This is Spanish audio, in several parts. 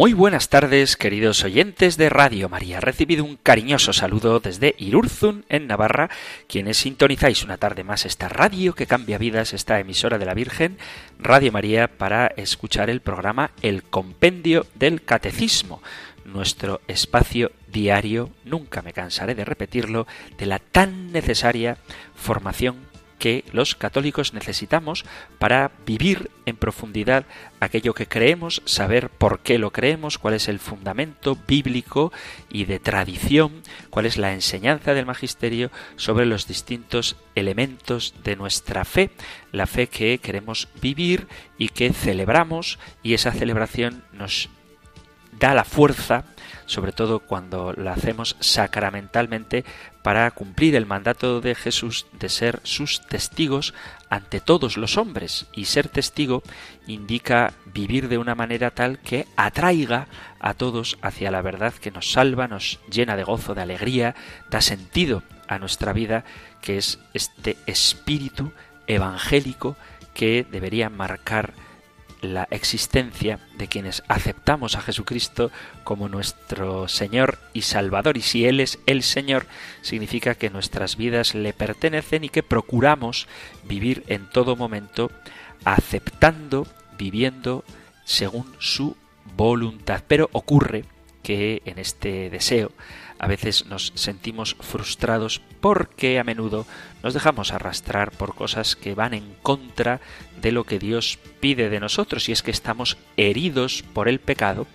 Muy buenas tardes, queridos oyentes de Radio María. Recibido un cariñoso saludo desde Irurzun, en Navarra, quienes sintonizáis una tarde más esta radio que cambia vidas, esta emisora de la Virgen, Radio María, para escuchar el programa El Compendio del Catecismo, nuestro espacio diario, nunca me cansaré de repetirlo, de la tan necesaria formación que los católicos necesitamos para vivir en profundidad aquello que creemos, saber por qué lo creemos, cuál es el fundamento bíblico y de tradición, cuál es la enseñanza del magisterio sobre los distintos elementos de nuestra fe, la fe que queremos vivir y que celebramos y esa celebración nos da la fuerza sobre todo cuando la hacemos sacramentalmente para cumplir el mandato de Jesús de ser sus testigos ante todos los hombres. Y ser testigo indica vivir de una manera tal que atraiga a todos hacia la verdad que nos salva, nos llena de gozo, de alegría, da sentido a nuestra vida, que es este espíritu evangélico que debería marcar la existencia de quienes aceptamos a Jesucristo como nuestro Señor y Salvador. Y si Él es el Señor, significa que nuestras vidas le pertenecen y que procuramos vivir en todo momento aceptando, viviendo según su voluntad. Pero ocurre que en este deseo a veces nos sentimos frustrados porque a menudo nos dejamos arrastrar por cosas que van en contra de lo que Dios pide de nosotros y es que estamos heridos por el pecado,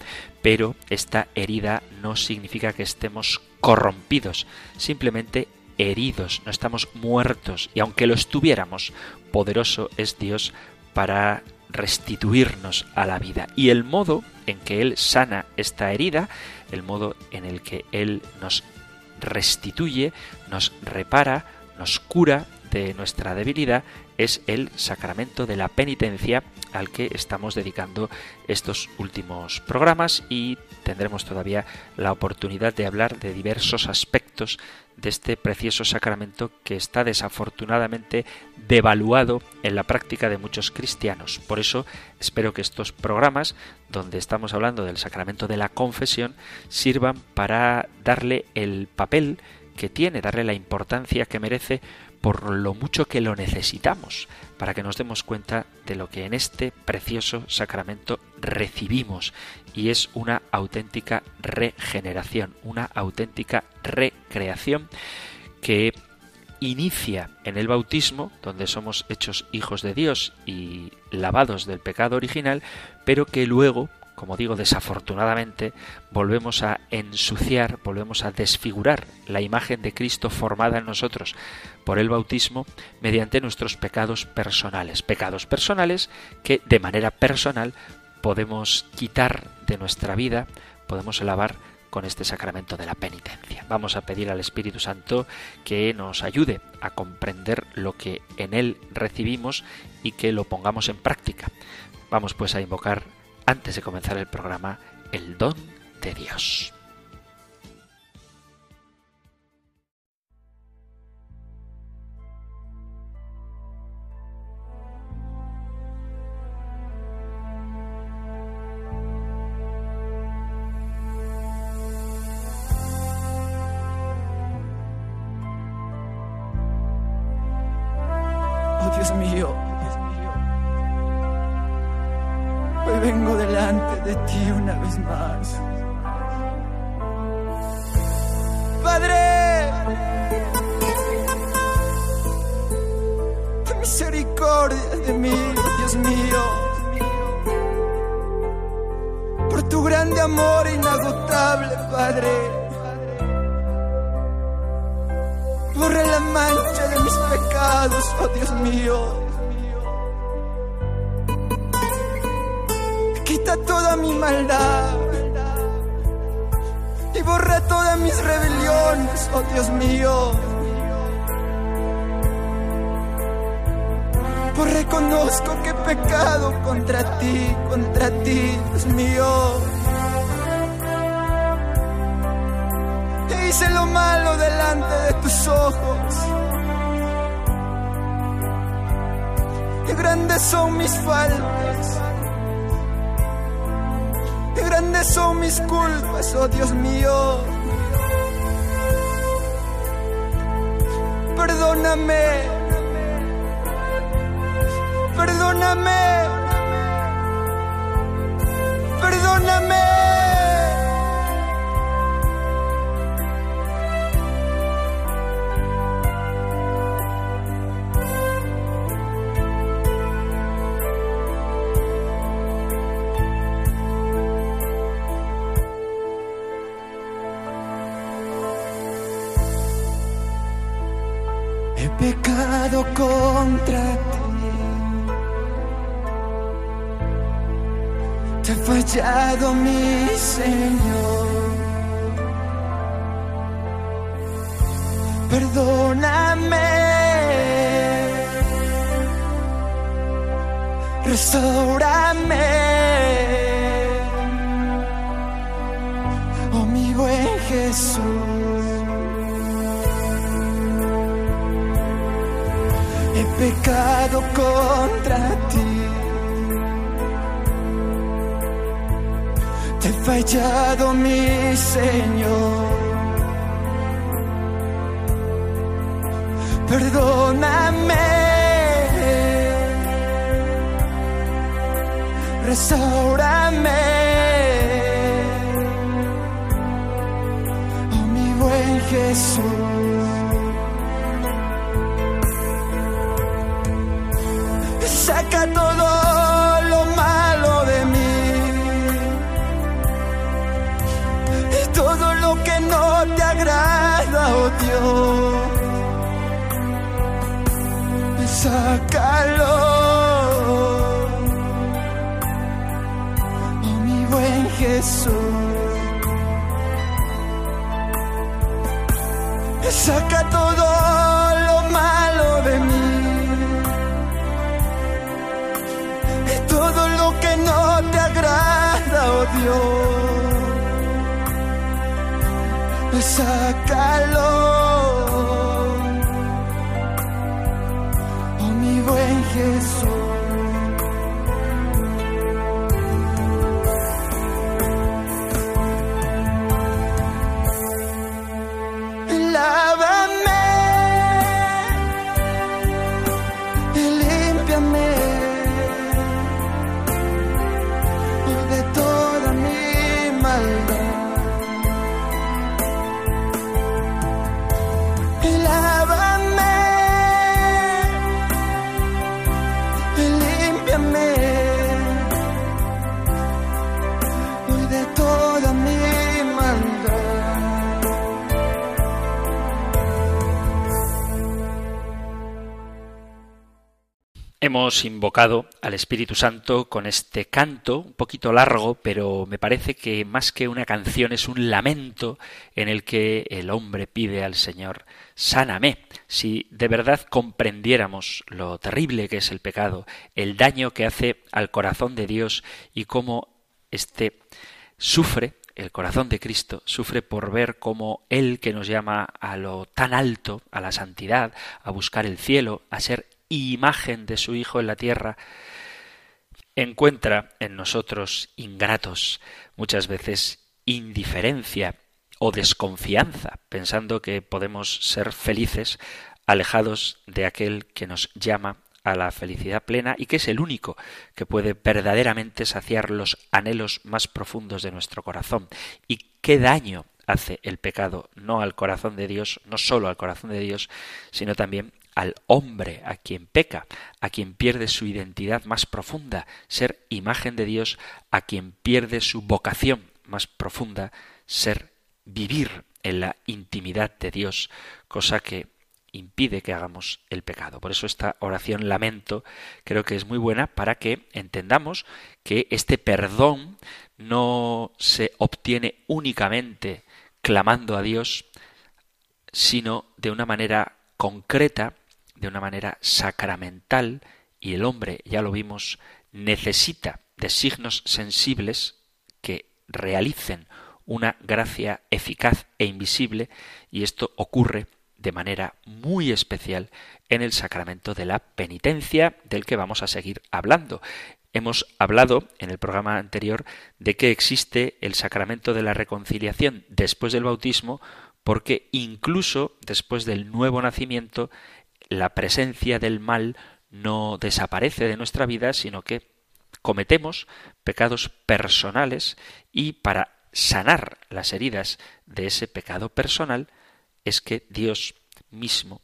pero esta herida no significa que estemos corrompidos, simplemente heridos, no estamos muertos y aunque lo estuviéramos, poderoso es Dios para restituirnos a la vida. Y el modo en que Él sana esta herida, el modo en el que Él nos restituye, nos repara, nos cura de nuestra debilidad, es el sacramento de la penitencia al que estamos dedicando estos últimos programas y tendremos todavía la oportunidad de hablar de diversos aspectos de este precioso sacramento que está desafortunadamente devaluado en la práctica de muchos cristianos. Por eso espero que estos programas, donde estamos hablando del sacramento de la confesión, sirvan para darle el papel que tiene, darle la importancia que merece por lo mucho que lo necesitamos, para que nos demos cuenta de lo que en este precioso sacramento recibimos, y es una auténtica regeneración, una auténtica recreación que inicia en el bautismo, donde somos hechos hijos de Dios y lavados del pecado original, pero que luego, como digo, desafortunadamente, volvemos a ensuciar, volvemos a desfigurar la imagen de Cristo formada en nosotros por el bautismo mediante nuestros pecados personales. Pecados personales que de manera personal podemos quitar de nuestra vida, podemos lavar con este sacramento de la penitencia. Vamos a pedir al Espíritu Santo que nos ayude a comprender lo que en Él recibimos y que lo pongamos en práctica. Vamos pues a invocar antes de comenzar el programa, el don de Dios. Pecados, oh Dios mío. quita toda mi maldad y borra todas mis rebeliones, oh Dios mío. Pues reconozco que he pecado contra ti, contra ti, Dios mío. E hice lo malo delante de tus ojos. Grandes son mis faltas. Grandes son mis culpas, oh Dios mío. Perdóname perdóname, perdóname. Fallado, mi Señor. Perdóname. Restaurame. Oh, mi buen Jesús. He pecado contra ti. He fallado, mi Señor. Perdóname. Restaurame. Oh, mi buen Jesús. Agrada, oh Dios. Sácalo. Oh mi buen Jesús. Saca todo lo malo de mí. Todo lo que no te agrada, oh Dios. Sácalo. Oh mi buen Jesús. Hemos invocado al Espíritu Santo con este canto, un poquito largo, pero me parece que más que una canción es un lamento en el que el hombre pide al Señor, sáname. Si de verdad comprendiéramos lo terrible que es el pecado, el daño que hace al corazón de Dios y cómo éste sufre, el corazón de Cristo sufre por ver cómo Él que nos llama a lo tan alto, a la santidad, a buscar el cielo, a ser imagen de su Hijo en la tierra, encuentra en nosotros ingratos, muchas veces indiferencia o desconfianza, pensando que podemos ser felices alejados de aquel que nos llama a la felicidad plena y que es el único que puede verdaderamente saciar los anhelos más profundos de nuestro corazón. Y qué daño hace el pecado no al corazón de Dios, no solo al corazón de Dios, sino también al hombre, a quien peca, a quien pierde su identidad más profunda, ser imagen de Dios, a quien pierde su vocación más profunda, ser vivir en la intimidad de Dios, cosa que impide que hagamos el pecado. Por eso esta oración lamento creo que es muy buena para que entendamos que este perdón no se obtiene únicamente clamando a Dios, sino de una manera concreta, de una manera sacramental y el hombre, ya lo vimos, necesita de signos sensibles que realicen una gracia eficaz e invisible y esto ocurre de manera muy especial en el sacramento de la penitencia del que vamos a seguir hablando. Hemos hablado en el programa anterior de que existe el sacramento de la reconciliación después del bautismo porque incluso después del nuevo nacimiento la presencia del mal no desaparece de nuestra vida, sino que cometemos pecados personales y para sanar las heridas de ese pecado personal es que Dios mismo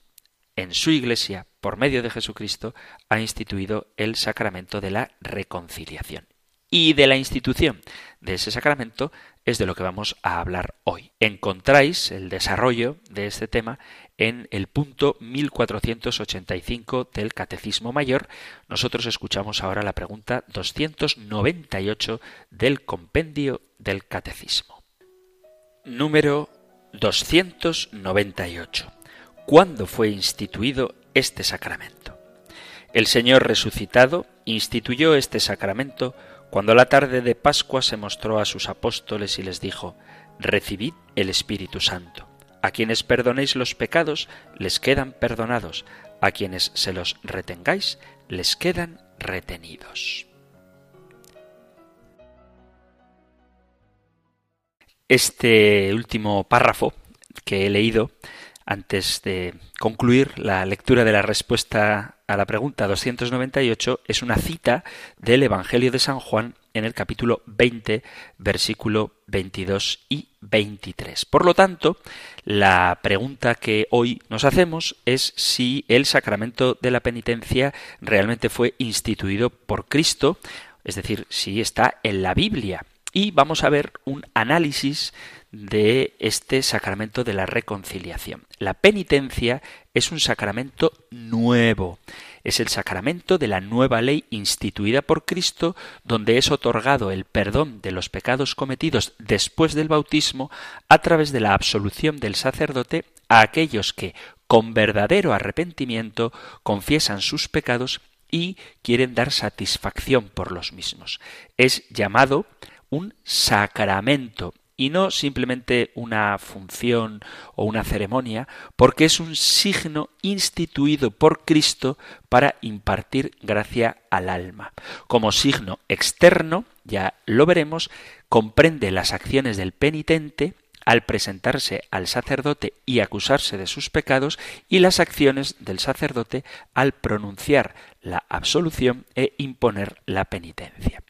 en su Iglesia, por medio de Jesucristo, ha instituido el sacramento de la reconciliación. Y de la institución de ese sacramento es de lo que vamos a hablar hoy. Encontráis el desarrollo de este tema en el punto 1485 del Catecismo Mayor. Nosotros escuchamos ahora la pregunta 298 del compendio del Catecismo. Número 298. ¿Cuándo fue instituido este sacramento? El Señor resucitado instituyó este sacramento cuando la tarde de Pascua se mostró a sus apóstoles y les dijo, Recibid el Espíritu Santo. A quienes perdonéis los pecados, les quedan perdonados. A quienes se los retengáis, les quedan retenidos. Este último párrafo que he leído antes de concluir la lectura de la respuesta a la pregunta 298 es una cita del Evangelio de San Juan en el capítulo 20, versículo 22 y 23. Por lo tanto, la pregunta que hoy nos hacemos es si el sacramento de la penitencia realmente fue instituido por Cristo, es decir, si está en la Biblia. Y vamos a ver un análisis de este sacramento de la reconciliación. La penitencia es un sacramento nuevo. Es el sacramento de la nueva ley instituida por Cristo, donde es otorgado el perdón de los pecados cometidos después del bautismo a través de la absolución del sacerdote a aquellos que, con verdadero arrepentimiento, confiesan sus pecados y quieren dar satisfacción por los mismos. Es llamado un sacramento y no simplemente una función o una ceremonia, porque es un signo instituido por Cristo para impartir gracia al alma. Como signo externo, ya lo veremos, comprende las acciones del penitente al presentarse al sacerdote y acusarse de sus pecados y las acciones del sacerdote al pronunciar la absolución e imponer la penitencia.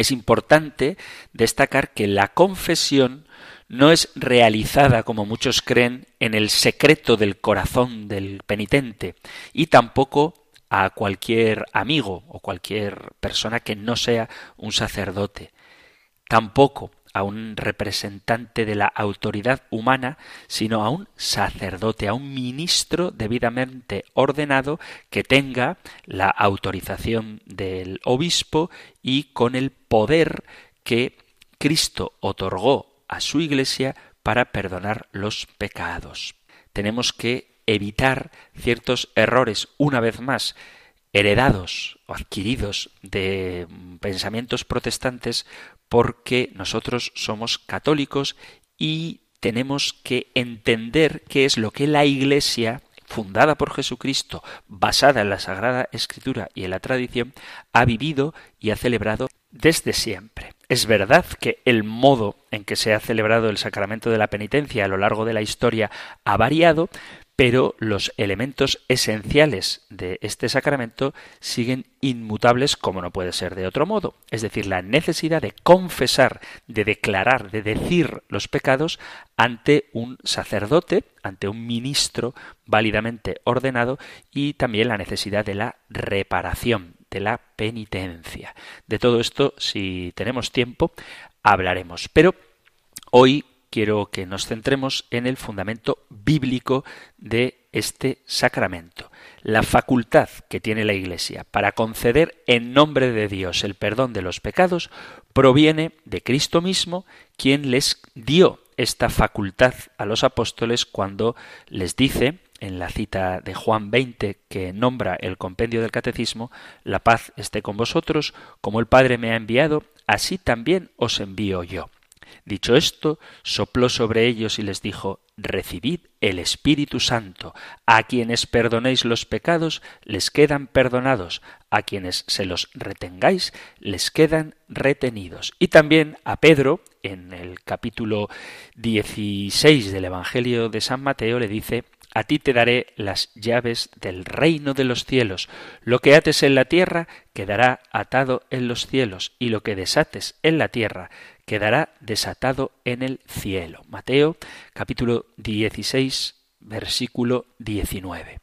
Es importante destacar que la confesión no es realizada, como muchos creen, en el secreto del corazón del penitente y tampoco a cualquier amigo o cualquier persona que no sea un sacerdote. Tampoco a un representante de la autoridad humana, sino a un sacerdote, a un ministro debidamente ordenado que tenga la autorización del obispo y con el poder que Cristo otorgó a su Iglesia para perdonar los pecados. Tenemos que evitar ciertos errores una vez más heredados o adquiridos de pensamientos protestantes porque nosotros somos católicos y tenemos que entender qué es lo que la Iglesia fundada por Jesucristo, basada en la Sagrada Escritura y en la tradición, ha vivido y ha celebrado desde siempre. Es verdad que el modo en que se ha celebrado el sacramento de la penitencia a lo largo de la historia ha variado, pero los elementos esenciales de este sacramento siguen inmutables como no puede ser de otro modo, es decir, la necesidad de confesar, de declarar, de decir los pecados ante un sacerdote, ante un ministro válidamente ordenado y también la necesidad de la reparación, de la penitencia. De todo esto, si tenemos tiempo, hablaremos. Pero hoy quiero que nos centremos en el fundamento bíblico de este sacramento. La facultad que tiene la Iglesia para conceder en nombre de Dios el perdón de los pecados proviene de Cristo mismo, quien les dio esta facultad a los apóstoles cuando les dice en la cita de Juan 20 que nombra el compendio del catecismo, la paz esté con vosotros, como el Padre me ha enviado, así también os envío yo. Dicho esto, sopló sobre ellos y les dijo, Recibid el Espíritu Santo. A quienes perdonéis los pecados, les quedan perdonados. A quienes se los retengáis, les quedan retenidos. Y también a Pedro, en el capítulo 16 del Evangelio de San Mateo, le dice, a ti te daré las llaves del reino de los cielos. Lo que ates en la tierra quedará atado en los cielos, y lo que desates en la tierra quedará desatado en el cielo. Mateo capítulo 16 versículo 19.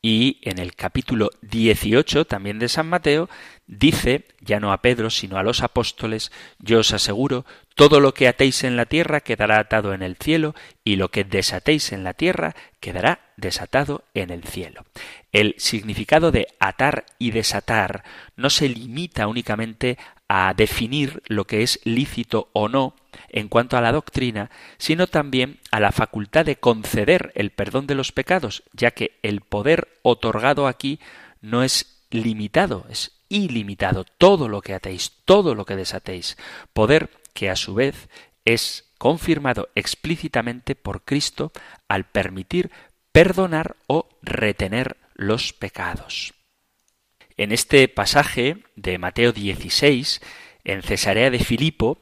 Y en el capítulo 18 también de San Mateo dice, ya no a Pedro, sino a los apóstoles, yo os aseguro, todo lo que atéis en la tierra quedará atado en el cielo, y lo que desatéis en la tierra quedará desatado en el cielo. El significado de atar y desatar no se limita únicamente a definir lo que es lícito o no en cuanto a la doctrina, sino también a la facultad de conceder el perdón de los pecados, ya que el poder otorgado aquí no es limitado, es ilimitado. Todo lo que atéis, todo lo que desatéis, poder que a su vez es confirmado explícitamente por Cristo al permitir perdonar o retener los pecados. En este pasaje de Mateo 16, en Cesarea de Filipo,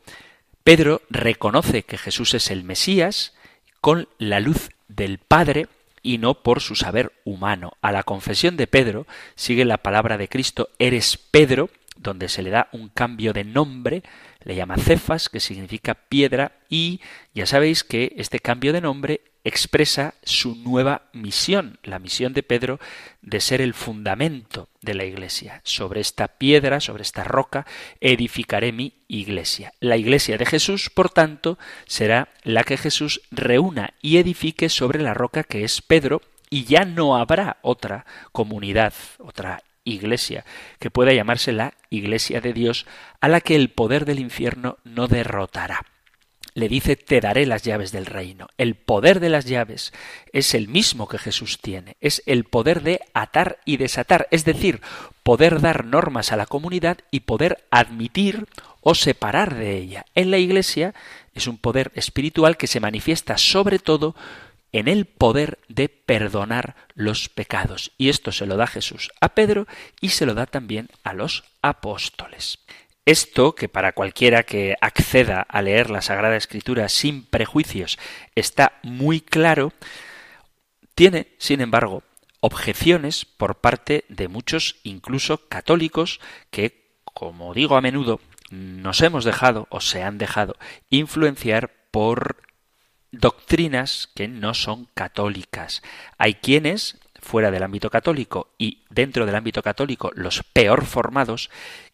Pedro reconoce que Jesús es el Mesías con la luz del Padre y no por su saber humano. A la confesión de Pedro sigue la palabra de Cristo, eres Pedro, donde se le da un cambio de nombre, le llama Cefas, que significa piedra, y ya sabéis que este cambio de nombre expresa su nueva misión, la misión de Pedro de ser el fundamento de la iglesia. Sobre esta piedra, sobre esta roca, edificaré mi iglesia. La iglesia de Jesús, por tanto, será la que Jesús reúna y edifique sobre la roca que es Pedro, y ya no habrá otra comunidad, otra iglesia, que pueda llamarse la iglesia de Dios, a la que el poder del infierno no derrotará le dice te daré las llaves del reino. El poder de las llaves es el mismo que Jesús tiene, es el poder de atar y desatar, es decir, poder dar normas a la comunidad y poder admitir o separar de ella. En la Iglesia es un poder espiritual que se manifiesta sobre todo en el poder de perdonar los pecados. Y esto se lo da Jesús a Pedro y se lo da también a los apóstoles. Esto, que para cualquiera que acceda a leer la Sagrada Escritura sin prejuicios está muy claro, tiene, sin embargo, objeciones por parte de muchos, incluso católicos, que, como digo a menudo, nos hemos dejado o se han dejado influenciar por doctrinas que no son católicas. Hay quienes, fuera del ámbito católico y dentro del ámbito católico, los peor formados,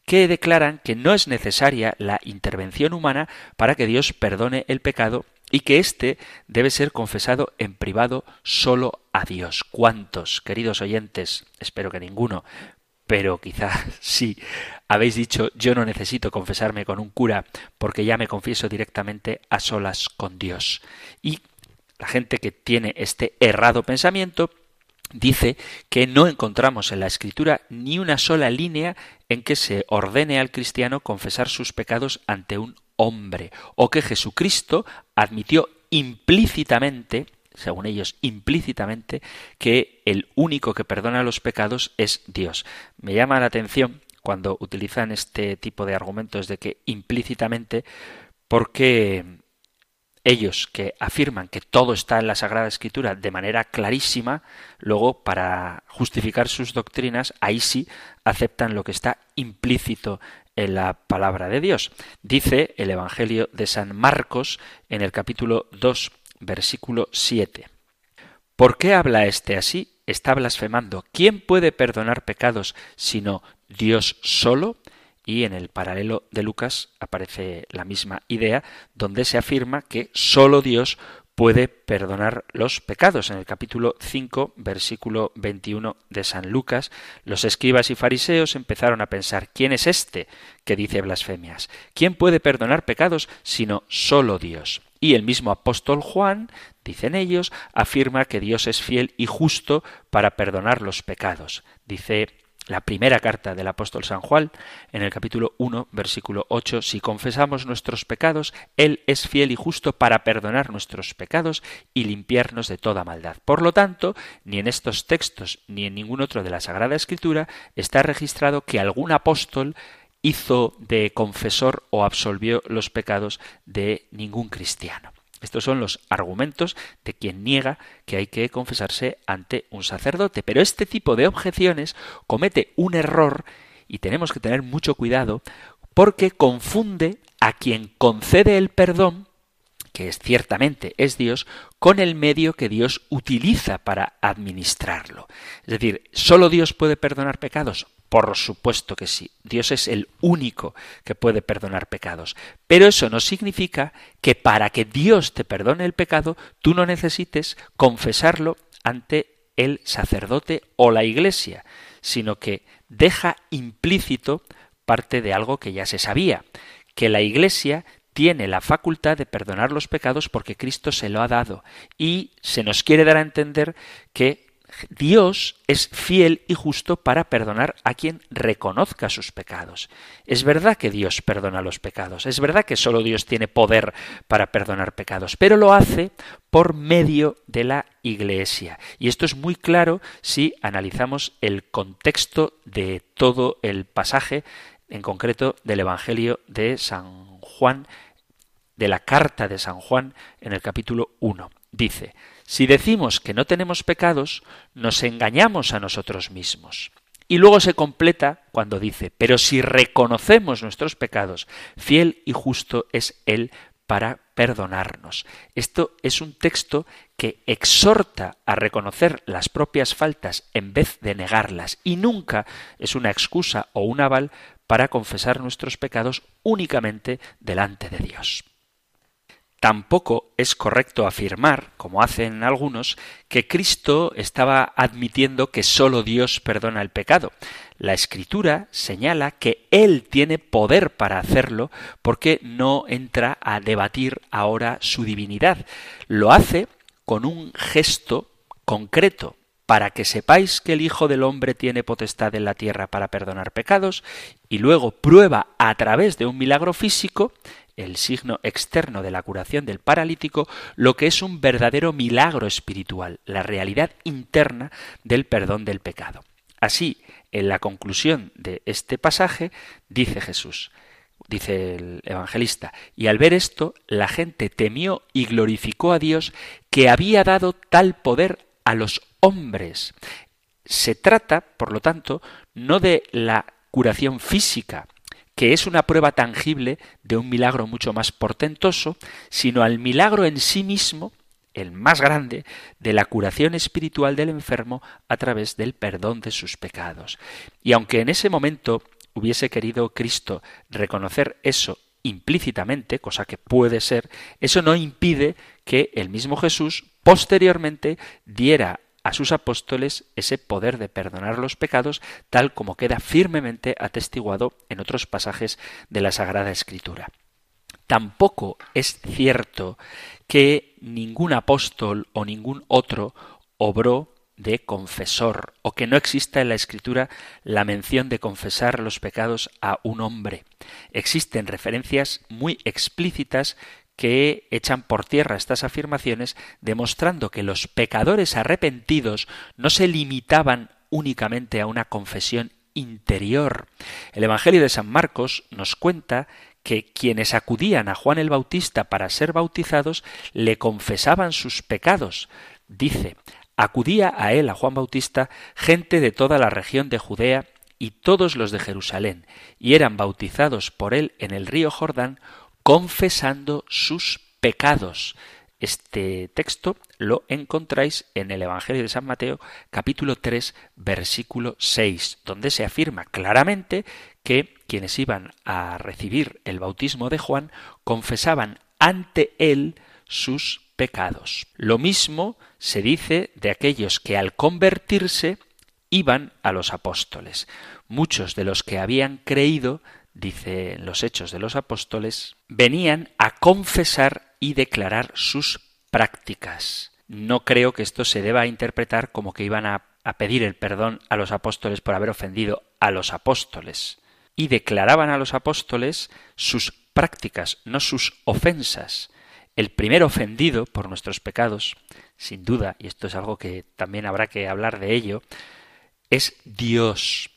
que declaran que no es necesaria la intervención humana para que Dios perdone el pecado y que éste debe ser confesado en privado solo a Dios. ¿Cuántos, queridos oyentes? Espero que ninguno, pero quizá sí, habéis dicho yo no necesito confesarme con un cura porque ya me confieso directamente a solas con Dios. Y la gente que tiene este errado pensamiento dice que no encontramos en la escritura ni una sola línea en que se ordene al cristiano confesar sus pecados ante un hombre, o que Jesucristo admitió implícitamente, según ellos implícitamente, que el único que perdona los pecados es Dios. Me llama la atención cuando utilizan este tipo de argumentos de que implícitamente, porque ellos que afirman que todo está en la Sagrada Escritura de manera clarísima, luego para justificar sus doctrinas, ahí sí aceptan lo que está implícito en la palabra de Dios. Dice el Evangelio de San Marcos en el capítulo 2, versículo 7. ¿Por qué habla éste así? Está blasfemando. ¿Quién puede perdonar pecados sino Dios solo? Y en el paralelo de Lucas aparece la misma idea, donde se afirma que sólo Dios puede perdonar los pecados. En el capítulo 5, versículo 21 de San Lucas, los escribas y fariseos empezaron a pensar, ¿quién es este que dice blasfemias? ¿Quién puede perdonar pecados sino solo Dios? Y el mismo apóstol Juan, dicen ellos, afirma que Dios es fiel y justo para perdonar los pecados. Dice la primera carta del apóstol San Juan, en el capítulo 1, versículo 8, si confesamos nuestros pecados, Él es fiel y justo para perdonar nuestros pecados y limpiarnos de toda maldad. Por lo tanto, ni en estos textos ni en ningún otro de la Sagrada Escritura está registrado que algún apóstol hizo de confesor o absolvió los pecados de ningún cristiano. Estos son los argumentos de quien niega que hay que confesarse ante un sacerdote. Pero este tipo de objeciones comete un error y tenemos que tener mucho cuidado porque confunde a quien concede el perdón, que es ciertamente es Dios, con el medio que Dios utiliza para administrarlo. Es decir, ¿solo Dios puede perdonar pecados? Por supuesto que sí. Dios es el único que puede perdonar pecados. Pero eso no significa que para que Dios te perdone el pecado, tú no necesites confesarlo ante el sacerdote o la iglesia, sino que deja implícito parte de algo que ya se sabía, que la iglesia tiene la facultad de perdonar los pecados porque Cristo se lo ha dado y se nos quiere dar a entender que Dios es fiel y justo para perdonar a quien reconozca sus pecados. Es verdad que Dios perdona los pecados, es verdad que solo Dios tiene poder para perdonar pecados, pero lo hace por medio de la Iglesia. Y esto es muy claro si analizamos el contexto de todo el pasaje, en concreto del Evangelio de San Juan, de la carta de San Juan en el capítulo 1. Dice, si decimos que no tenemos pecados, nos engañamos a nosotros mismos. Y luego se completa cuando dice, pero si reconocemos nuestros pecados, fiel y justo es Él para perdonarnos. Esto es un texto que exhorta a reconocer las propias faltas en vez de negarlas y nunca es una excusa o un aval para confesar nuestros pecados únicamente delante de Dios. Tampoco es correcto afirmar, como hacen algunos, que Cristo estaba admitiendo que sólo Dios perdona el pecado. La Escritura señala que Él tiene poder para hacerlo porque no entra a debatir ahora su divinidad. Lo hace con un gesto concreto, para que sepáis que el Hijo del Hombre tiene potestad en la tierra para perdonar pecados, y luego prueba a través de un milagro físico el signo externo de la curación del paralítico, lo que es un verdadero milagro espiritual, la realidad interna del perdón del pecado. Así, en la conclusión de este pasaje, dice Jesús, dice el evangelista, y al ver esto, la gente temió y glorificó a Dios que había dado tal poder a los hombres. Se trata, por lo tanto, no de la curación física, que es una prueba tangible de un milagro mucho más portentoso, sino al milagro en sí mismo, el más grande, de la curación espiritual del enfermo a través del perdón de sus pecados. Y aunque en ese momento hubiese querido Cristo reconocer eso implícitamente, cosa que puede ser, eso no impide que el mismo Jesús posteriormente diera a sus apóstoles ese poder de perdonar los pecados, tal como queda firmemente atestiguado en otros pasajes de la Sagrada Escritura. Tampoco es cierto que ningún apóstol o ningún otro obró de confesor, o que no exista en la Escritura la mención de confesar los pecados a un hombre. Existen referencias muy explícitas que echan por tierra estas afirmaciones, demostrando que los pecadores arrepentidos no se limitaban únicamente a una confesión interior. El Evangelio de San Marcos nos cuenta que quienes acudían a Juan el Bautista para ser bautizados le confesaban sus pecados. Dice, acudía a él, a Juan Bautista, gente de toda la región de Judea y todos los de Jerusalén, y eran bautizados por él en el río Jordán, confesando sus pecados. Este texto lo encontráis en el Evangelio de San Mateo capítulo 3 versículo 6, donde se afirma claramente que quienes iban a recibir el bautismo de Juan confesaban ante él sus pecados. Lo mismo se dice de aquellos que al convertirse iban a los apóstoles. Muchos de los que habían creído, dice los Hechos de los Apóstoles, venían a confesar y declarar sus prácticas. No creo que esto se deba interpretar como que iban a, a pedir el perdón a los apóstoles por haber ofendido a los apóstoles. Y declaraban a los apóstoles sus prácticas, no sus ofensas. El primer ofendido por nuestros pecados, sin duda, y esto es algo que también habrá que hablar de ello, es Dios,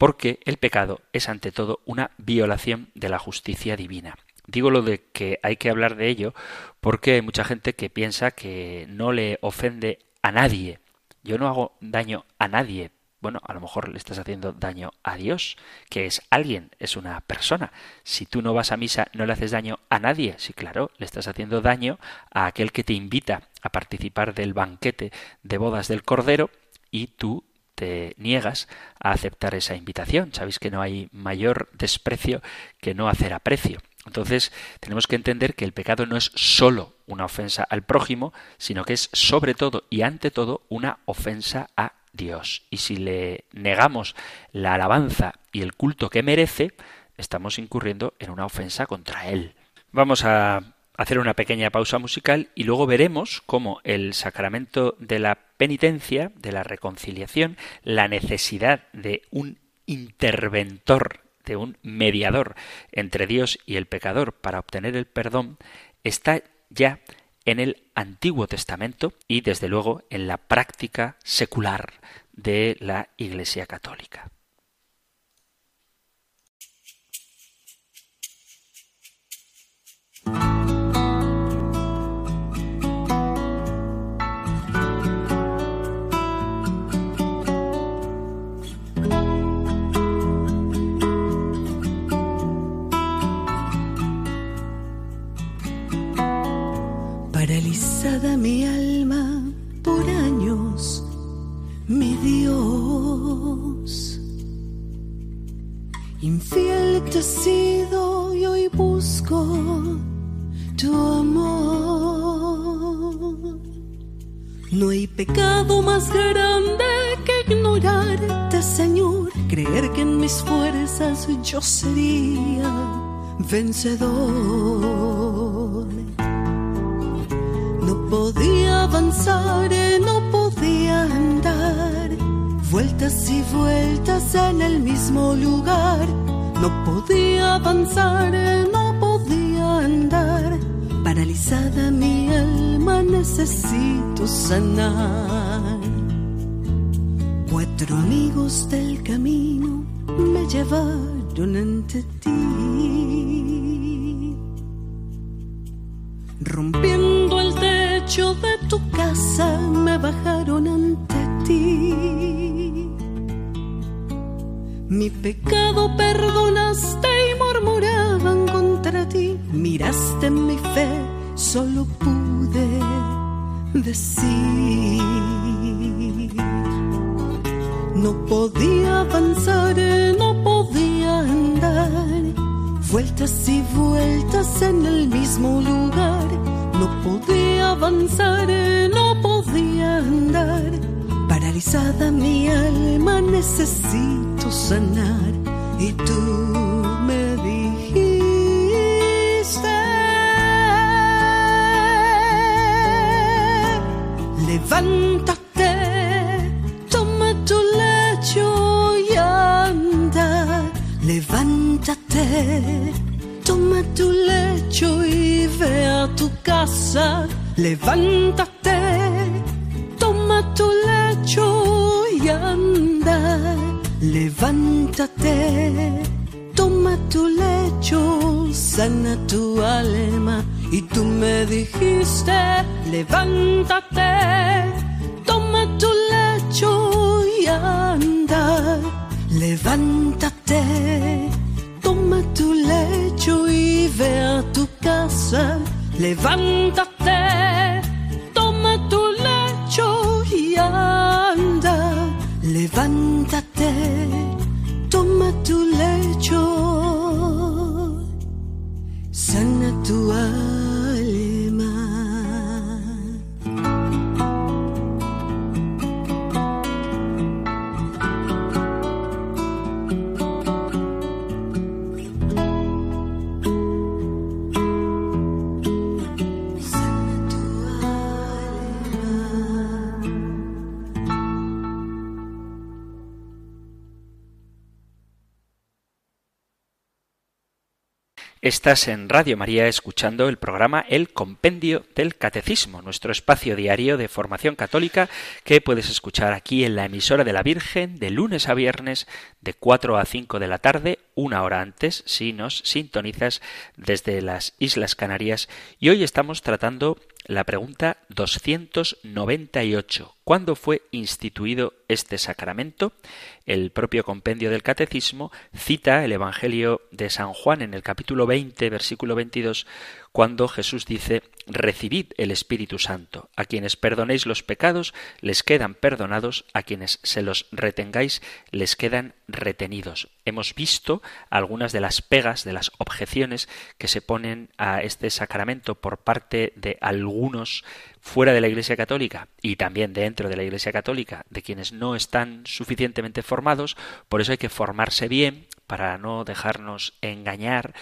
porque el pecado es ante todo una violación de la justicia divina. Digo lo de que hay que hablar de ello porque hay mucha gente que piensa que no le ofende a nadie. Yo no hago daño a nadie, bueno, a lo mejor le estás haciendo daño a Dios, que es alguien, es una persona. Si tú no vas a misa, no le haces daño a nadie. Sí, claro, le estás haciendo daño a aquel que te invita a participar del banquete de bodas del Cordero y tú te niegas a aceptar esa invitación. Sabéis que no hay mayor desprecio que no hacer aprecio. Entonces tenemos que entender que el pecado no es sólo una ofensa al prójimo, sino que es sobre todo y ante todo una ofensa a Dios. Y si le negamos la alabanza y el culto que merece, estamos incurriendo en una ofensa contra Él. Vamos a hacer una pequeña pausa musical y luego veremos cómo el sacramento de la penitencia, de la reconciliación, la necesidad de un interventor, de un mediador entre Dios y el pecador para obtener el perdón, está ya en el Antiguo Testamento y desde luego en la práctica secular de la Iglesia Católica. Paralizada mi alma por años, mi Dios. Infiel te he sido y hoy busco tu amor. No hay pecado más grande que ignorarte, Señor, creer que en mis fuerzas yo sería vencedor podía avanzar, no podía andar, vueltas y vueltas en el mismo lugar. No podía avanzar, no podía andar, paralizada mi alma necesito sanar. Cuatro amigos del camino me llevaron ante ti, de tu casa me bajaron ante ti. Mi pecado perdonaste y murmuraban contra ti. Miraste mi fe, solo pude decir. No podía avanzar, no podía andar. Vueltas y vueltas en el mismo lugar. No podía avanzar, no podía andar. Paralizada mi alma necesito sanar y tú Levántate, toma tu lecho y anda. Levántate, toma tu lecho, sana tu alma. Y tú me dijiste, levántate, Levántate, toma Estás en Radio María escuchando el programa El Compendio del Catecismo, nuestro espacio diario de formación católica que puedes escuchar aquí en la emisora de la Virgen de lunes a viernes de 4 a 5 de la tarde, una hora antes, si nos sintonizas desde las Islas Canarias. Y hoy estamos tratando la pregunta 298. ¿Cuándo fue instituido este sacramento? El propio compendio del Catecismo cita el Evangelio de San Juan en el capítulo 20, versículo 22, cuando Jesús dice, Recibid el Espíritu Santo. A quienes perdonéis los pecados, les quedan perdonados, a quienes se los retengáis, les quedan retenidos. Hemos visto algunas de las pegas, de las objeciones que se ponen a este sacramento por parte de algunos fuera de la Iglesia Católica y también dentro de la Iglesia Católica, de quienes no están suficientemente formados, por eso hay que formarse bien para no dejarnos engañar,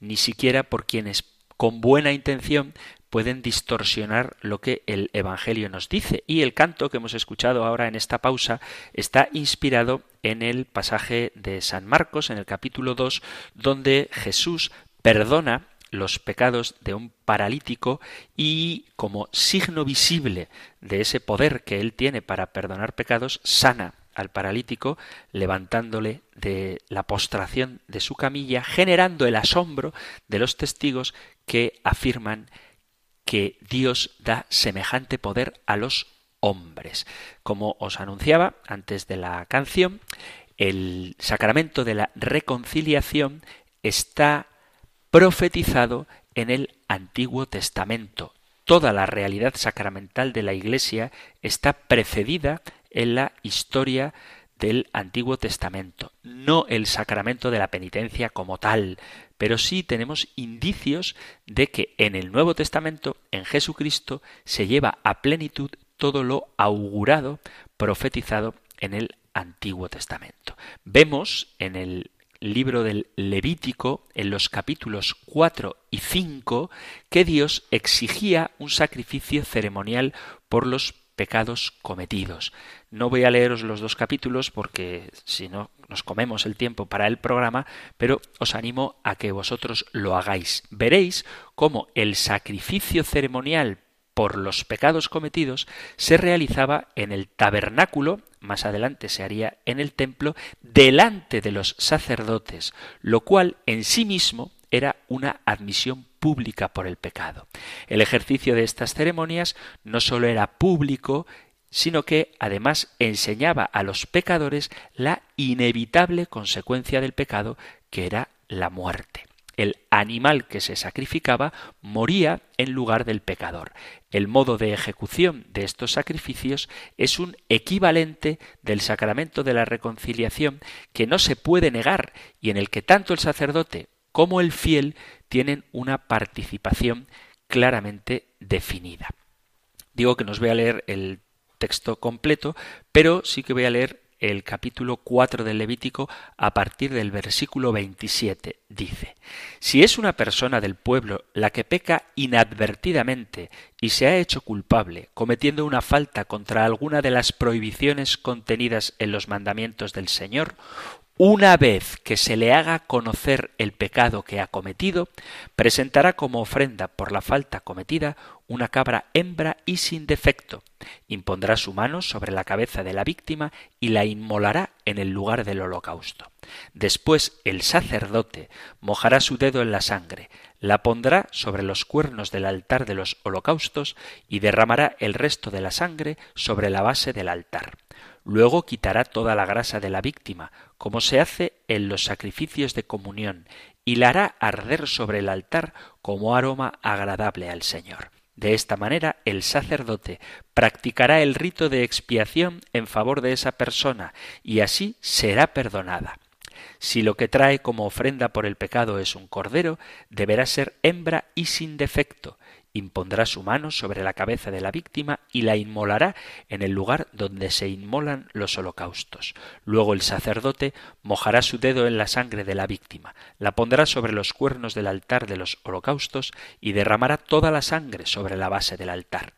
ni siquiera por quienes con buena intención pueden distorsionar lo que el Evangelio nos dice. Y el canto que hemos escuchado ahora en esta pausa está inspirado en el pasaje de San Marcos, en el capítulo 2, donde Jesús perdona los pecados de un paralítico y como signo visible de ese poder que él tiene para perdonar pecados, sana al paralítico levantándole de la postración de su camilla, generando el asombro de los testigos que afirman que Dios da semejante poder a los hombres. Como os anunciaba antes de la canción, el sacramento de la reconciliación está profetizado en el Antiguo Testamento. Toda la realidad sacramental de la Iglesia está precedida en la historia del Antiguo Testamento, no el sacramento de la penitencia como tal, pero sí tenemos indicios de que en el Nuevo Testamento, en Jesucristo, se lleva a plenitud todo lo augurado, profetizado en el Antiguo Testamento. Vemos en el libro del Levítico, en los capítulos 4 y 5, que Dios exigía un sacrificio ceremonial por los pecados cometidos. No voy a leeros los dos capítulos porque si no nos comemos el tiempo para el programa, pero os animo a que vosotros lo hagáis. Veréis cómo el sacrificio ceremonial por los pecados cometidos se realizaba en el tabernáculo, más adelante se haría en el templo, delante de los sacerdotes, lo cual en sí mismo era una admisión pública por el pecado. El ejercicio de estas ceremonias no sólo era público, sino que además enseñaba a los pecadores la inevitable consecuencia del pecado, que era la muerte el animal que se sacrificaba moría en lugar del pecador. El modo de ejecución de estos sacrificios es un equivalente del sacramento de la reconciliación que no se puede negar y en el que tanto el sacerdote como el fiel tienen una participación claramente definida. Digo que nos voy a leer el texto completo, pero sí que voy a leer el capítulo 4 del Levítico a partir del versículo 27. Dice, Si es una persona del pueblo la que peca inadvertidamente y se ha hecho culpable, cometiendo una falta contra alguna de las prohibiciones contenidas en los mandamientos del Señor, una vez que se le haga conocer el pecado que ha cometido, presentará como ofrenda por la falta cometida una cabra hembra y sin defecto. Impondrá su mano sobre la cabeza de la víctima y la inmolará en el lugar del holocausto. Después el sacerdote mojará su dedo en la sangre, la pondrá sobre los cuernos del altar de los holocaustos y derramará el resto de la sangre sobre la base del altar. Luego quitará toda la grasa de la víctima, como se hace en los sacrificios de comunión, y la hará arder sobre el altar como aroma agradable al Señor. De esta manera el sacerdote practicará el rito de expiación en favor de esa persona, y así será perdonada. Si lo que trae como ofrenda por el pecado es un cordero, deberá ser hembra y sin defecto, impondrá su mano sobre la cabeza de la víctima y la inmolará en el lugar donde se inmolan los holocaustos. Luego el sacerdote mojará su dedo en la sangre de la víctima, la pondrá sobre los cuernos del altar de los holocaustos y derramará toda la sangre sobre la base del altar.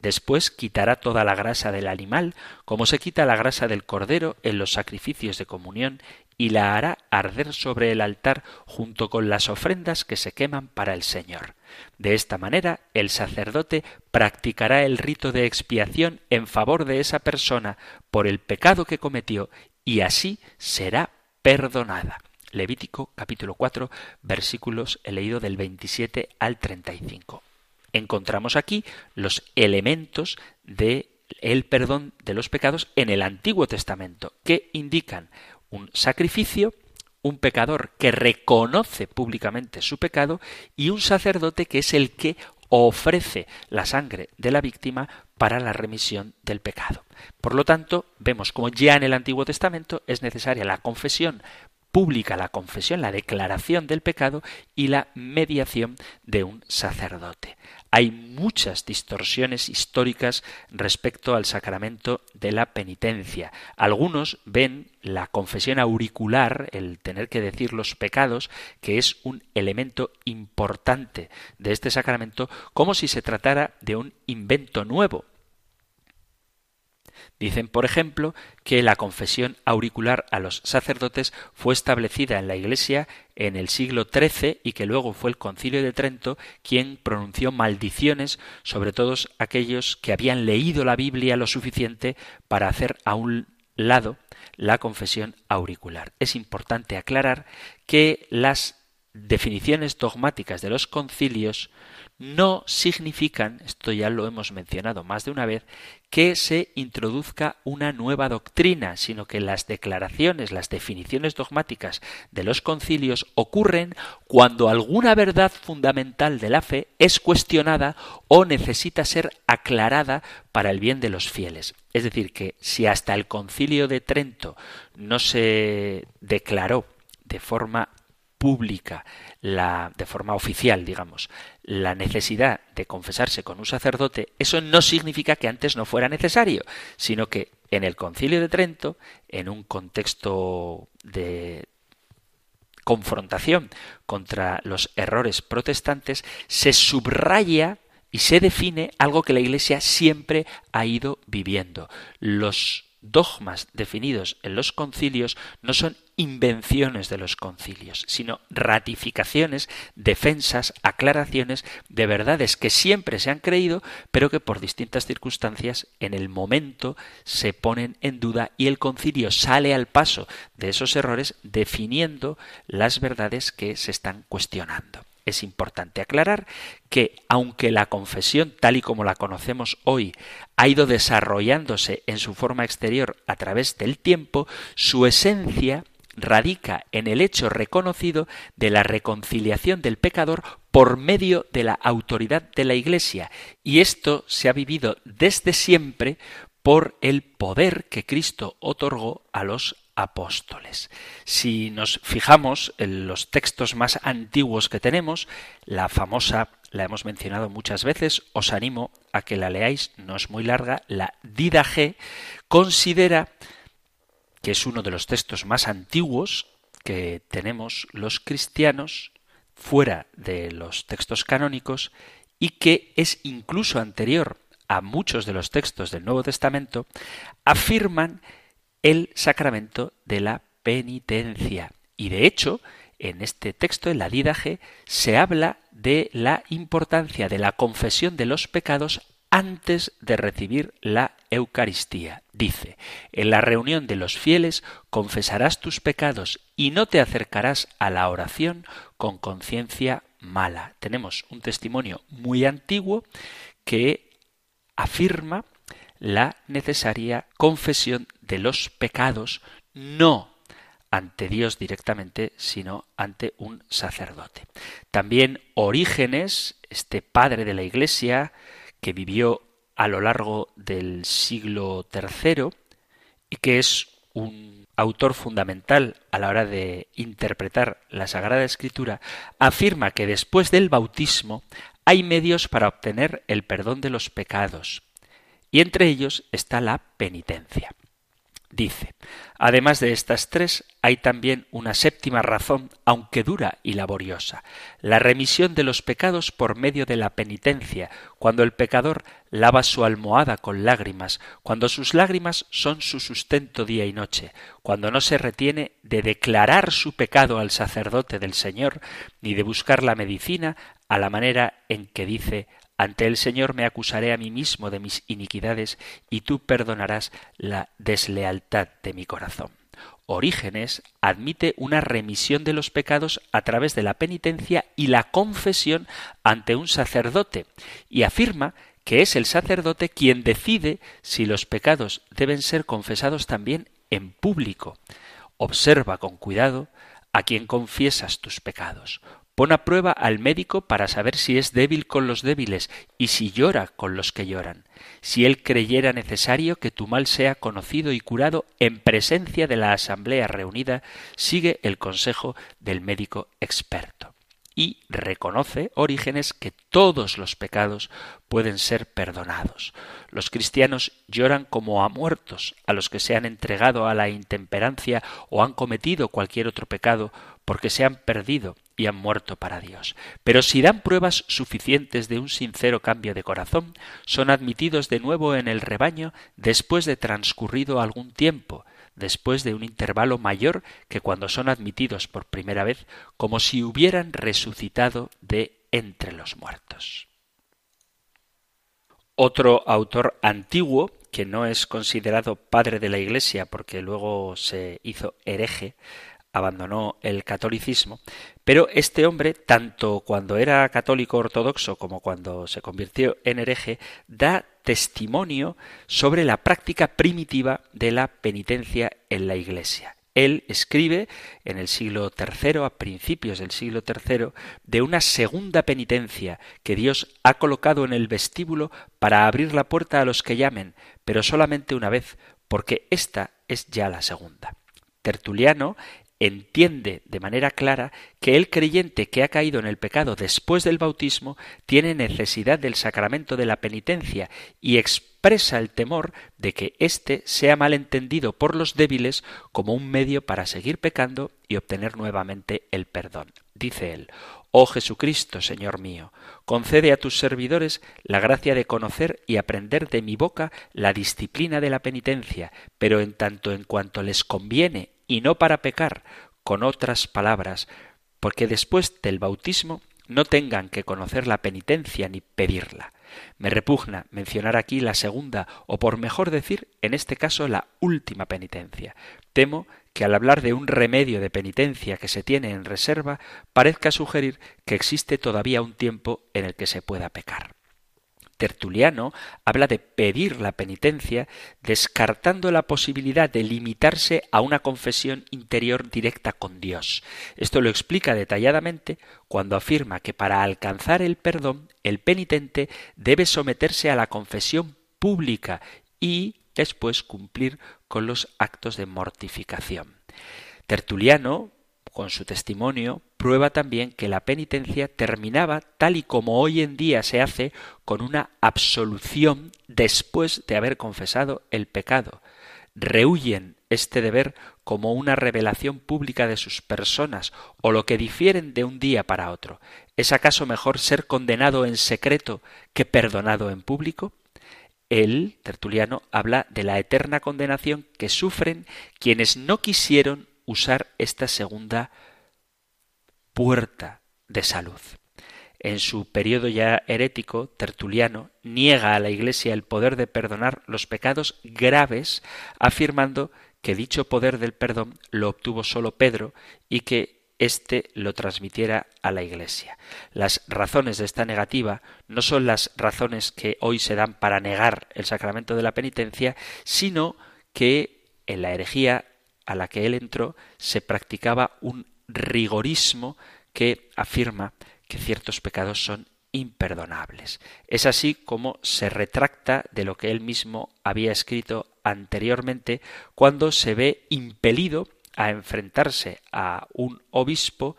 Después quitará toda la grasa del animal, como se quita la grasa del cordero en los sacrificios de comunión, y la hará arder sobre el altar junto con las ofrendas que se queman para el Señor. De esta manera, el sacerdote practicará el rito de expiación en favor de esa persona por el pecado que cometió y así será perdonada. Levítico capítulo 4 versículos he leído del 27 al 35. Encontramos aquí los elementos de el perdón de los pecados en el Antiguo Testamento, que indican un sacrificio, un pecador que reconoce públicamente su pecado y un sacerdote que es el que ofrece la sangre de la víctima para la remisión del pecado. Por lo tanto, vemos como ya en el Antiguo Testamento es necesaria la confesión pública, la confesión, la declaración del pecado y la mediación de un sacerdote. Hay muchas distorsiones históricas respecto al sacramento de la penitencia. Algunos ven la confesión auricular, el tener que decir los pecados, que es un elemento importante de este sacramento, como si se tratara de un invento nuevo, Dicen, por ejemplo, que la confesión auricular a los sacerdotes fue establecida en la Iglesia en el siglo XIII y que luego fue el Concilio de Trento quien pronunció maldiciones sobre todos aquellos que habían leído la Biblia lo suficiente para hacer a un lado la confesión auricular. Es importante aclarar que las definiciones dogmáticas de los concilios no significan, esto ya lo hemos mencionado más de una vez, que se introduzca una nueva doctrina, sino que las declaraciones, las definiciones dogmáticas de los concilios ocurren cuando alguna verdad fundamental de la fe es cuestionada o necesita ser aclarada para el bien de los fieles. Es decir, que si hasta el concilio de Trento no se declaró de forma pública, la, de forma oficial, digamos, la necesidad de confesarse con un sacerdote, eso no significa que antes no fuera necesario, sino que en el concilio de Trento, en un contexto de confrontación contra los errores protestantes, se subraya y se define algo que la Iglesia siempre ha ido viviendo. Los dogmas definidos en los concilios no son invenciones de los concilios, sino ratificaciones, defensas, aclaraciones de verdades que siempre se han creído, pero que por distintas circunstancias en el momento se ponen en duda y el concilio sale al paso de esos errores definiendo las verdades que se están cuestionando. Es importante aclarar que, aunque la confesión tal y como la conocemos hoy ha ido desarrollándose en su forma exterior a través del tiempo, su esencia radica en el hecho reconocido de la reconciliación del pecador por medio de la autoridad de la Iglesia, y esto se ha vivido desde siempre por el poder que Cristo otorgó a los apóstoles. Si nos fijamos en los textos más antiguos que tenemos, la famosa, la hemos mencionado muchas veces, os animo a que la leáis, no es muy larga, la Didaje, considera que es uno de los textos más antiguos que tenemos los cristianos fuera de los textos canónicos y que es incluso anterior a muchos de los textos del Nuevo Testamento, afirman el sacramento de la penitencia. Y de hecho, en este texto, en la Didaje, se habla de la importancia de la confesión de los pecados antes de recibir la Eucaristía. Dice, en la reunión de los fieles confesarás tus pecados y no te acercarás a la oración con conciencia mala. Tenemos un testimonio muy antiguo que afirma la necesaria confesión los pecados, no ante Dios directamente, sino ante un sacerdote. También Orígenes, este padre de la Iglesia, que vivió a lo largo del siglo III y que es un autor fundamental a la hora de interpretar la Sagrada Escritura, afirma que después del bautismo hay medios para obtener el perdón de los pecados y entre ellos está la penitencia. Dice, además de estas tres, hay también una séptima razón, aunque dura y laboriosa, la remisión de los pecados por medio de la penitencia, cuando el pecador lava su almohada con lágrimas, cuando sus lágrimas son su sustento día y noche, cuando no se retiene de declarar su pecado al sacerdote del Señor, ni de buscar la medicina a la manera en que dice ante el Señor me acusaré a mí mismo de mis iniquidades y tú perdonarás la deslealtad de mi corazón. Orígenes admite una remisión de los pecados a través de la penitencia y la confesión ante un sacerdote y afirma que es el sacerdote quien decide si los pecados deben ser confesados también en público. Observa con cuidado a quien confiesas tus pecados. Pon a prueba al médico para saber si es débil con los débiles y si llora con los que lloran. Si él creyera necesario que tu mal sea conocido y curado en presencia de la asamblea reunida, sigue el consejo del médico experto. Y reconoce Orígenes que todos los pecados pueden ser perdonados. Los cristianos lloran como a muertos a los que se han entregado a la intemperancia o han cometido cualquier otro pecado porque se han perdido y han muerto para Dios. Pero si dan pruebas suficientes de un sincero cambio de corazón, son admitidos de nuevo en el rebaño después de transcurrido algún tiempo, después de un intervalo mayor que cuando son admitidos por primera vez, como si hubieran resucitado de entre los muertos. Otro autor antiguo, que no es considerado padre de la Iglesia porque luego se hizo hereje, abandonó el catolicismo, pero este hombre, tanto cuando era católico ortodoxo como cuando se convirtió en hereje, da testimonio sobre la práctica primitiva de la penitencia en la Iglesia. Él escribe en el siglo III, a principios del siglo III, de una segunda penitencia que Dios ha colocado en el vestíbulo para abrir la puerta a los que llamen, pero solamente una vez, porque esta es ya la segunda. Tertuliano entiende de manera clara que el creyente que ha caído en el pecado después del bautismo tiene necesidad del sacramento de la penitencia y expresa el temor de que éste sea mal entendido por los débiles como un medio para seguir pecando y obtener nuevamente el perdón. Dice él, Oh Jesucristo, Señor mío, concede a tus servidores la gracia de conocer y aprender de mi boca la disciplina de la penitencia, pero en tanto en cuanto les conviene y no para pecar, con otras palabras, porque después del bautismo no tengan que conocer la penitencia ni pedirla. Me repugna mencionar aquí la segunda, o por mejor decir, en este caso la última penitencia. Temo que al hablar de un remedio de penitencia que se tiene en reserva, parezca sugerir que existe todavía un tiempo en el que se pueda pecar. Tertuliano habla de pedir la penitencia descartando la posibilidad de limitarse a una confesión interior directa con Dios. Esto lo explica detalladamente cuando afirma que para alcanzar el perdón el penitente debe someterse a la confesión pública y después cumplir con los actos de mortificación. Tertuliano con su testimonio, prueba también que la penitencia terminaba tal y como hoy en día se hace con una absolución después de haber confesado el pecado. Rehuyen este deber como una revelación pública de sus personas o lo que difieren de un día para otro. ¿Es acaso mejor ser condenado en secreto que perdonado en público? Él, Tertuliano, habla de la eterna condenación que sufren quienes no quisieron usar esta segunda puerta de salud. En su periodo ya herético, Tertuliano niega a la Iglesia el poder de perdonar los pecados graves, afirmando que dicho poder del perdón lo obtuvo solo Pedro y que éste lo transmitiera a la Iglesia. Las razones de esta negativa no son las razones que hoy se dan para negar el sacramento de la penitencia, sino que en la herejía a la que él entró se practicaba un rigorismo que afirma que ciertos pecados son imperdonables. Es así como se retracta de lo que él mismo había escrito anteriormente cuando se ve impelido a enfrentarse a un obispo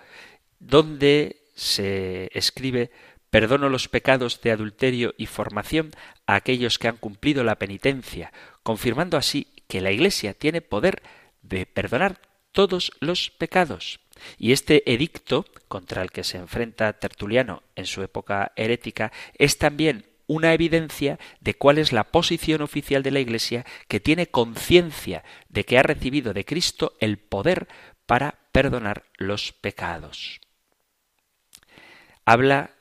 donde se escribe Perdono los pecados de adulterio y formación a aquellos que han cumplido la penitencia, confirmando así que la Iglesia tiene poder de perdonar todos los pecados. Y este edicto contra el que se enfrenta Tertuliano en su época herética es también una evidencia de cuál es la posición oficial de la Iglesia que tiene conciencia de que ha recibido de Cristo el poder para perdonar los pecados. Habla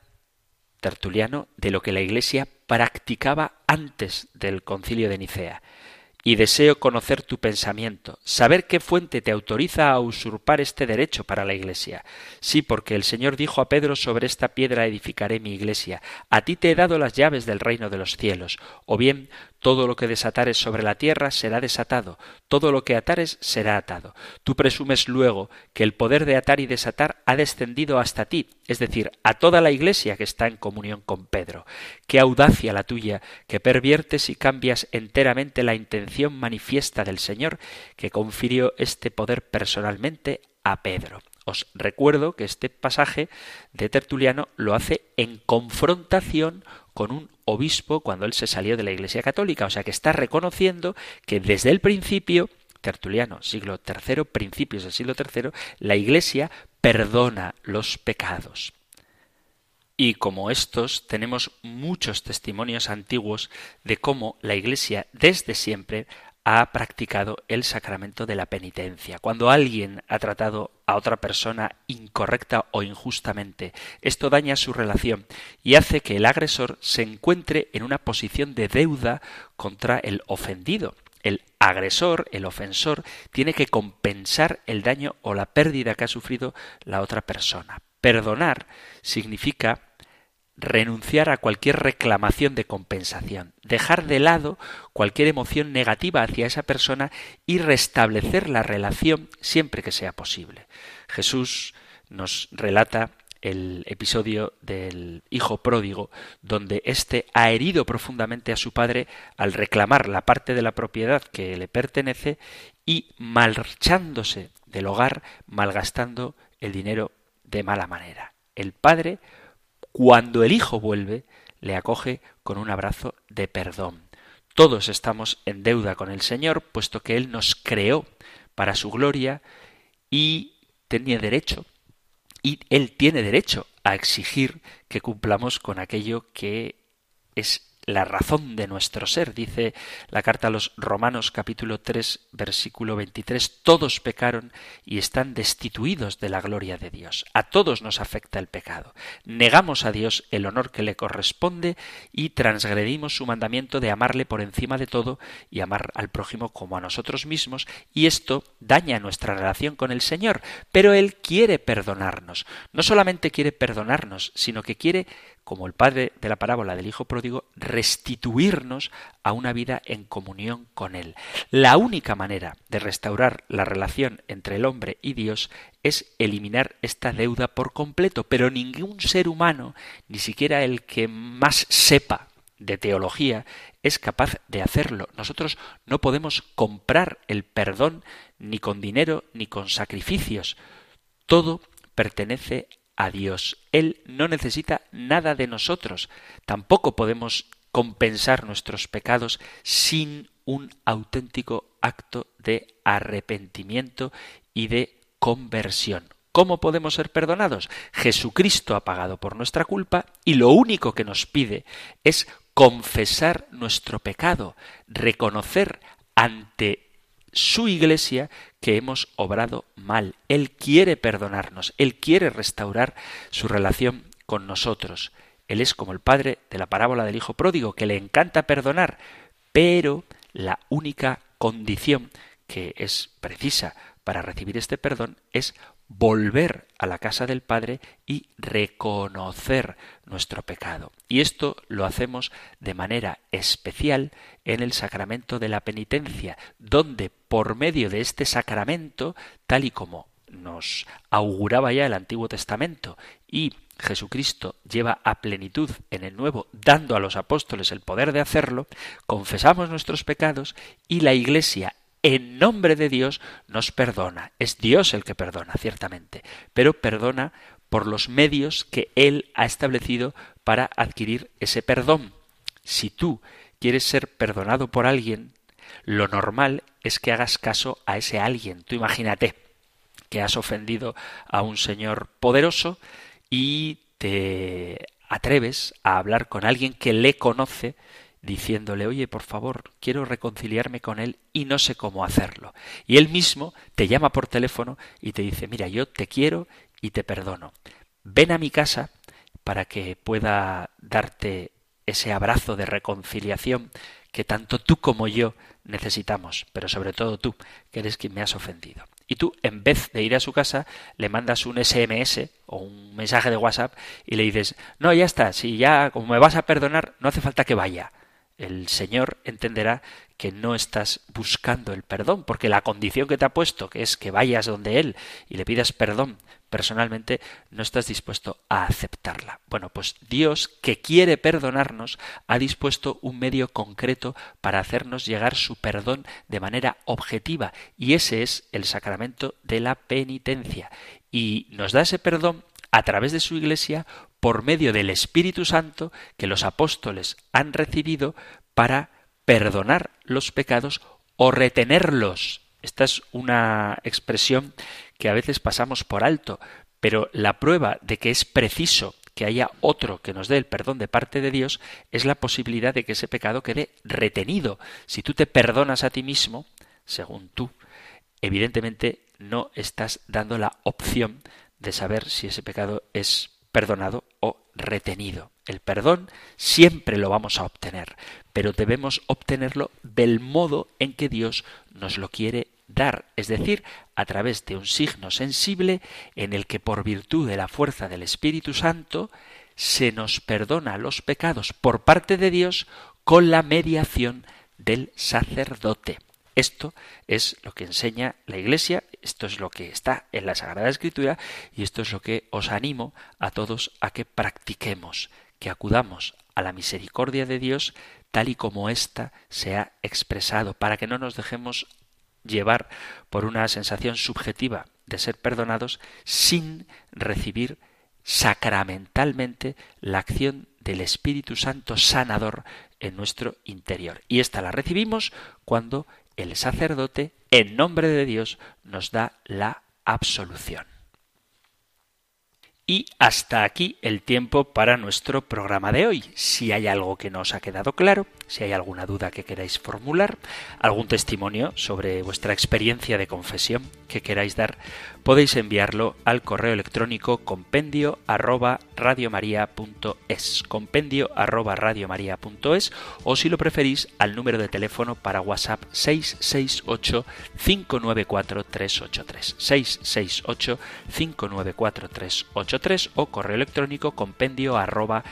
Tertuliano de lo que la Iglesia practicaba antes del concilio de Nicea y deseo conocer tu pensamiento, saber qué fuente te autoriza a usurpar este derecho para la Iglesia. Sí, porque el Señor dijo a Pedro sobre esta piedra edificaré mi Iglesia. A ti te he dado las llaves del reino de los cielos. O bien, todo lo que desatares sobre la tierra será desatado, todo lo que atares será atado. Tú presumes luego que el poder de atar y desatar ha descendido hasta ti, es decir, a toda la Iglesia que está en comunión con Pedro. Qué audacia la tuya, que perviertes y cambias enteramente la intención manifiesta del Señor, que confirió este poder personalmente a Pedro. Os recuerdo que este pasaje de Tertuliano lo hace en confrontación con un obispo cuando él se salió de la Iglesia Católica, o sea que está reconociendo que desde el principio Tertuliano, siglo III, principios del siglo III, la Iglesia perdona los pecados. Y como estos, tenemos muchos testimonios antiguos de cómo la Iglesia desde siempre ha practicado el sacramento de la penitencia. Cuando alguien ha tratado a otra persona incorrecta o injustamente, esto daña su relación y hace que el agresor se encuentre en una posición de deuda contra el ofendido. El agresor, el ofensor, tiene que compensar el daño o la pérdida que ha sufrido la otra persona. Perdonar significa renunciar a cualquier reclamación de compensación, dejar de lado cualquier emoción negativa hacia esa persona y restablecer la relación siempre que sea posible. Jesús nos relata el episodio del hijo pródigo, donde éste ha herido profundamente a su padre al reclamar la parte de la propiedad que le pertenece y marchándose del hogar, malgastando el dinero de mala manera. El padre cuando el Hijo vuelve, le acoge con un abrazo de perdón. Todos estamos en deuda con el Señor, puesto que Él nos creó para su gloria y tenía derecho, y Él tiene derecho a exigir que cumplamos con aquello que es la razón de nuestro ser. Dice la carta a los Romanos capítulo 3 versículo 23, todos pecaron y están destituidos de la gloria de Dios. A todos nos afecta el pecado. Negamos a Dios el honor que le corresponde y transgredimos su mandamiento de amarle por encima de todo y amar al prójimo como a nosotros mismos y esto daña nuestra relación con el Señor. Pero Él quiere perdonarnos. No solamente quiere perdonarnos, sino que quiere como el padre de la parábola del Hijo pródigo, restituirnos a una vida en comunión con Él. La única manera de restaurar la relación entre el hombre y Dios es eliminar esta deuda por completo, pero ningún ser humano, ni siquiera el que más sepa de teología, es capaz de hacerlo. Nosotros no podemos comprar el perdón ni con dinero ni con sacrificios. Todo pertenece a Dios. Él no necesita nada de nosotros. Tampoco podemos compensar nuestros pecados sin un auténtico acto de arrepentimiento y de conversión. ¿Cómo podemos ser perdonados? Jesucristo ha pagado por nuestra culpa y lo único que nos pide es confesar nuestro pecado, reconocer ante su iglesia que hemos obrado mal. Él quiere perdonarnos, Él quiere restaurar su relación con nosotros. Él es como el padre de la parábola del Hijo Pródigo, que le encanta perdonar, pero la única condición que es precisa para recibir este perdón es volver a la casa del Padre y reconocer nuestro pecado. Y esto lo hacemos de manera especial en el sacramento de la penitencia, donde por medio de este sacramento, tal y como nos auguraba ya el Antiguo Testamento y Jesucristo lleva a plenitud en el Nuevo, dando a los apóstoles el poder de hacerlo, confesamos nuestros pecados y la Iglesia en nombre de Dios nos perdona. Es Dios el que perdona, ciertamente, pero perdona por los medios que Él ha establecido para adquirir ese perdón. Si tú quieres ser perdonado por alguien, lo normal es que hagas caso a ese alguien. Tú imagínate que has ofendido a un señor poderoso y te atreves a hablar con alguien que le conoce diciéndole, oye, por favor, quiero reconciliarme con él y no sé cómo hacerlo. Y él mismo te llama por teléfono y te dice, mira, yo te quiero y te perdono. Ven a mi casa para que pueda darte ese abrazo de reconciliación que tanto tú como yo necesitamos, pero sobre todo tú, que eres quien me has ofendido. Y tú, en vez de ir a su casa, le mandas un SMS o un mensaje de WhatsApp y le dices, no, ya está, si ya como me vas a perdonar, no hace falta que vaya el Señor entenderá que no estás buscando el perdón, porque la condición que te ha puesto, que es que vayas donde Él y le pidas perdón personalmente, no estás dispuesto a aceptarla. Bueno, pues Dios, que quiere perdonarnos, ha dispuesto un medio concreto para hacernos llegar su perdón de manera objetiva, y ese es el sacramento de la penitencia. Y nos da ese perdón a través de su Iglesia por medio del Espíritu Santo que los apóstoles han recibido para perdonar los pecados o retenerlos. Esta es una expresión que a veces pasamos por alto, pero la prueba de que es preciso que haya otro que nos dé el perdón de parte de Dios es la posibilidad de que ese pecado quede retenido. Si tú te perdonas a ti mismo, según tú, evidentemente no estás dando la opción de saber si ese pecado es perdonado o retenido. El perdón siempre lo vamos a obtener, pero debemos obtenerlo del modo en que Dios nos lo quiere dar, es decir, a través de un signo sensible en el que por virtud de la fuerza del Espíritu Santo se nos perdona los pecados por parte de Dios con la mediación del sacerdote. Esto es lo que enseña la Iglesia, esto es lo que está en la Sagrada Escritura y esto es lo que os animo a todos a que practiquemos, que acudamos a la misericordia de Dios tal y como ésta se ha expresado, para que no nos dejemos llevar por una sensación subjetiva de ser perdonados sin recibir sacramentalmente la acción del Espíritu Santo sanador en nuestro interior. Y esta la recibimos cuando el sacerdote, en nombre de Dios, nos da la absolución. Y hasta aquí el tiempo para nuestro programa de hoy. Si hay algo que no os ha quedado claro, si hay alguna duda que queráis formular, algún testimonio sobre vuestra experiencia de confesión que queráis dar, podéis enviarlo al correo electrónico compendio arroba radiomaria.es, compendio arroba radiomaria.es o si lo preferís al número de teléfono para WhatsApp 668 594 383 668 594 383 o correo electrónico compendio arroba.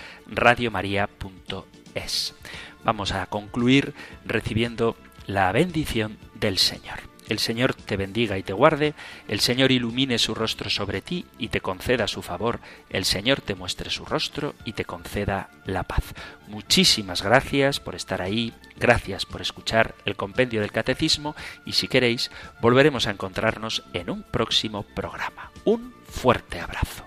Vamos a concluir recibiendo la bendición del Señor. El Señor te bendiga y te guarde, el Señor ilumine su rostro sobre ti y te conceda su favor, el Señor te muestre su rostro y te conceda la paz. Muchísimas gracias por estar ahí, gracias por escuchar el compendio del catecismo y si queréis volveremos a encontrarnos en un próximo programa. Un fuerte abrazo.